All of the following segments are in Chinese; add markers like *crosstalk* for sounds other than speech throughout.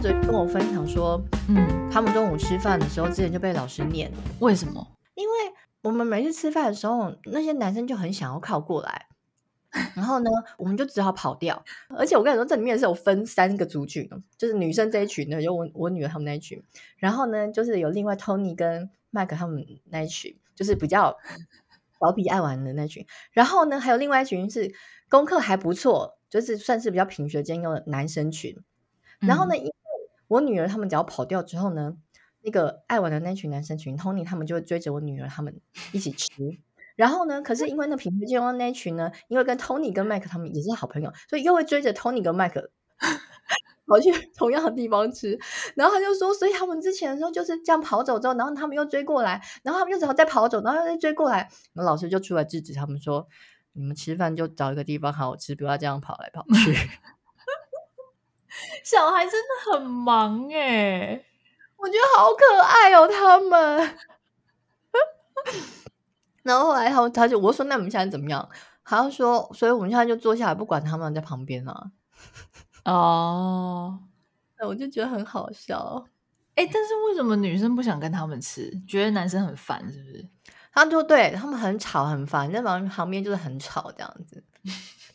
跟我分享说，嗯，他们中午吃饭的时候，之前就被老师念。为什么？因为我们每次吃饭的时候，那些男生就很想要靠过来，*laughs* 然后呢，我们就只好跑掉。而且我跟你说，这里面是有分三个族群，就是女生这一群呢，有我我女儿他们那一群，然后呢，就是有另外 Tony 跟麦克他们那一群，就是比较 *laughs* 调皮爱玩的那群。然后呢，还有另外一群是功课还不错，就是算是比较品学兼优的男生群。然后呢，因为我女儿他们只要跑掉之后呢，那个爱玩的那群男生群，Tony 他们就会追着我女儿他们一起吃。然后呢，可是因为那品学兼优那群呢，因为跟 Tony 跟 Mike 他们也是好朋友，所以又会追着 Tony 跟 Mike *laughs* 跑去同样的地方吃。然后他就说，所以他们之前的时候就是这样跑走之后，然后他们又追过来，然后他们又只好再跑走，然后又再追过来。那老师就出来制止他们说：“你们吃饭就找一个地方好好吃，不要这样跑来跑去。” *laughs* 小孩真的很忙哎，我觉得好可爱哦，他们。然后后来他他就我说，那我们现在怎么样？他就说，所以我们现在就坐下来，不管他们在旁边啊。哦，那我就觉得很好笑。哎，但是为什么女生不想跟他们吃？觉得男生很烦，是不是？他就对他们很吵很烦，那旁旁边就是很吵这样子。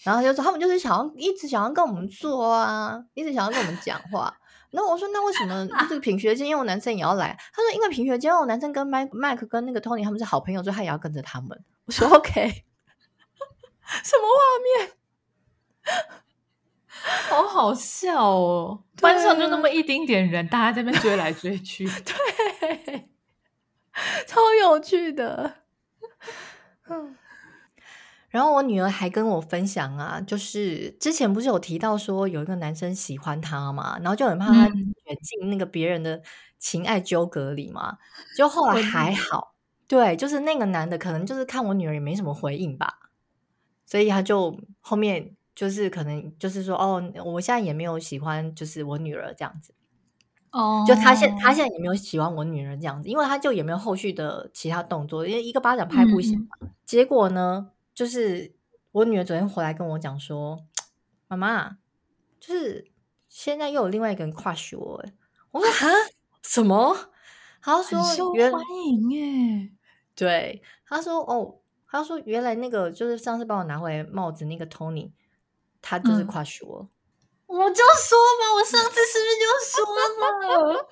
然后他就说，他们就是想要一直想要跟我们做啊，一直想要跟我们讲话。然后我说，那为什么 *laughs* 这个品学兼优的男生也要来？他说，因为品学兼优的男生跟麦麦克跟那个 Tony 他们是好朋友，所以他也要跟着他们。我说 OK，*laughs* 什么画面？*laughs* 好好笑哦！班上就那么一丁点人，大家在那边追来追去，对，超有趣的。嗯。然后我女儿还跟我分享啊，就是之前不是有提到说有一个男生喜欢她嘛，然后就很怕她卷进那个别人的情爱纠葛里嘛。就后来还好，对，就是那个男的可能就是看我女儿也没什么回应吧，所以他就后面就是可能就是说哦，我现在也没有喜欢就是我女儿这样子。哦，就他现他现在也没有喜欢我女儿这样子，因为他就也没有后续的其他动作，因为一个巴掌拍不响嘛。嗯、结果呢？就是我女儿昨天回来跟我讲说：“妈妈，就是现在又有另外一个人 crush 我。”我说：“哈，什么？”他说：“受欢迎耶。”对，他说：“哦，他说原来那个就是上次帮我拿回来帽子那个 Tony，他就是 crush 我。”嗯，我就说嘛，我上次是不是就说了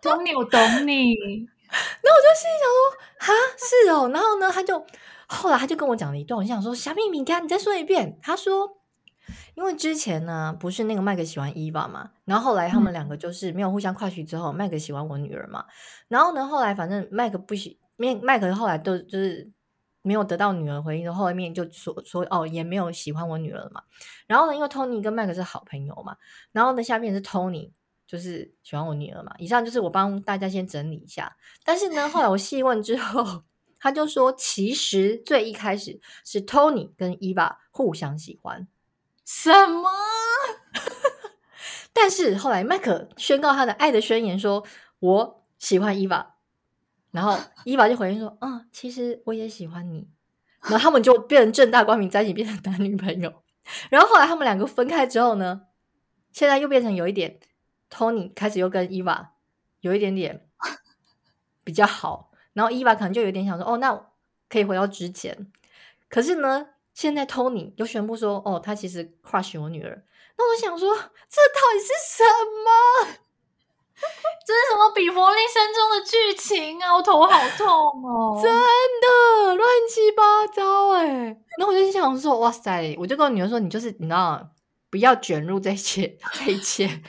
？Tony，我懂你。*laughs* 然后我就心里想说：“哈，是哦。”然后呢，他就。后来他就跟我讲了一段，我想说小秘密，看你再说一遍。他说，因为之前呢，不是那个麦克喜欢伊娃嘛，然后后来他们两个就是没有互相跨去之后，麦克喜欢我女儿嘛，然后呢，后来反正麦克不喜，麦麦克后来都就是没有得到女儿回应，后面就说说哦，也没有喜欢我女儿嘛。然后呢，因为 Tony 跟麦克是好朋友嘛，然后呢，下面是 Tony 就是喜欢我女儿嘛。以上就是我帮大家先整理一下，但是呢，后来我细问之后。他就说，其实最一开始是 Tony 跟 Eva 互相喜欢，什么？*laughs* 但是后来麦克宣告他的爱的宣言，说我喜欢 Eva，然后 Eva 就回应说，嗯，其实我也喜欢你。然后他们就变成正大光明在一起，变成男女朋友。然后后来他们两个分开之后呢，现在又变成有一点 Tony 开始又跟 Eva 有一点点比较好。然后伊娃可能就有点想说，哦，那可以回到之前。可是呢，现在 Tony 又宣布说，哦，他其实 crush 我女儿。那我想说，这到底是什么？*laughs* 这是什么比佛利山庄的剧情啊？我头好痛哦！*laughs* 真的乱七八糟哎。那我就想说，哇塞！我就跟我女儿说，你就是你知道，不要卷入这 *laughs* 一切，这一切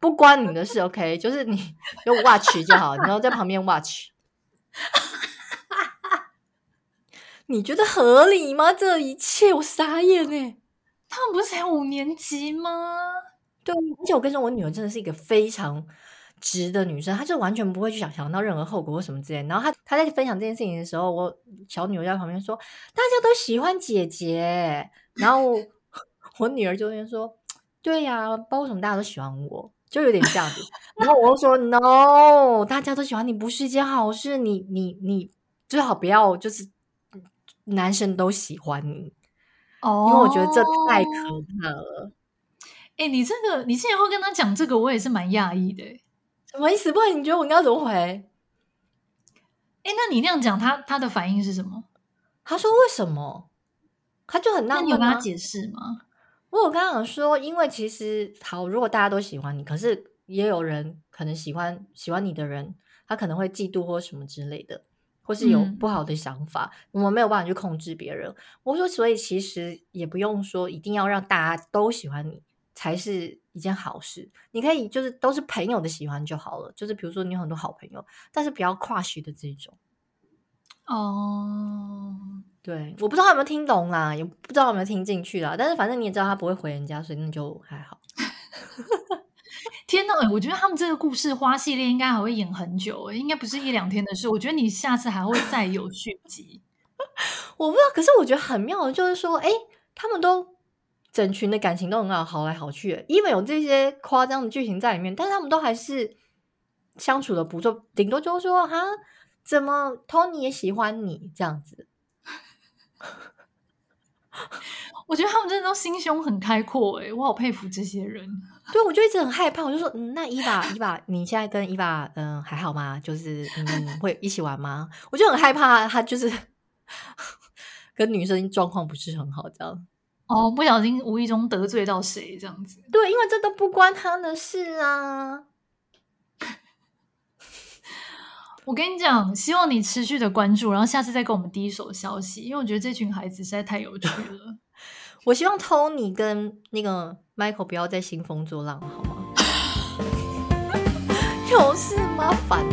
不关你的事，OK？就是你就 watch 就好，然后在旁边 watch。*laughs* 你觉得合理吗？这一切我傻眼哎！他们不是才五年级吗？对，而且我跟你说，我女儿真的是一个非常直的女生，她就完全不会去想想到任何后果或什么之类。然后她她在分享这件事情的时候，我小女儿在旁边说：“大家都喜欢姐姐。”然后 *laughs* 我女儿就会说：“对呀，不知道为什么大家都喜欢我。”就有点这样子，然后我就说 “no”，大家都喜欢你不是一件好事，你你你最好不要就是男生都喜欢你哦，因为我觉得这太可怕了。哎、欸，你这个，你之前会跟他讲这个，我也是蛮讶异的。什么意思？不然你觉得我应该怎么回？哎、欸，那你那样讲，他他的反应是什么？他说为什么？他就很纳闷、啊。你有跟他解释吗？我有跟他讲说，因为其实好，如果大家都喜欢你，可是也有人可能喜欢喜欢你的人，他可能会嫉妒或什么之类的。或是有不好的想法，嗯、我们没有办法去控制别人。我说，所以其实也不用说一定要让大家都喜欢你才是一件好事。你可以就是都是朋友的喜欢就好了。就是比如说你有很多好朋友，但是不要 crush 的这种。哦，对，我不知道他有没有听懂啦，也不知道有没有听进去啦。但是反正你也知道他不会回人家，所以那就还好。*laughs* 天呐，我觉得他们这个故事花系列应该还会演很久，应该不是一两天的事。我觉得你下次还会再有续集。*laughs* 我不知道，可是我觉得很妙的就是说，哎，他们都整群的感情都很好，好来好去，even 有这些夸张的剧情在里面，但是他们都还是相处的不错，顶多就是说，哈，怎么 Tony 也喜欢你这样子。*laughs* 我觉得他们真的都心胸很开阔，哎，我好佩服这些人。*laughs* 对，我就一直很害怕，我就说，嗯，那伊娃，伊娃，你现在跟伊娃，嗯、呃，还好吗？就是嗯，会一起玩吗？我就很害怕，他就是 *laughs* 跟女生状况不是很好，这样。哦，不小心无意中得罪到谁这样子？对，因为这都不关他的事啊。*laughs* 我跟你讲，希望你持续的关注，然后下次再给我们第一手消息，因为我觉得这群孩子实在太有趣了。我希望 Tony 跟那个 Michael 不要再兴风作浪，好吗？*laughs* 有事吗？烦。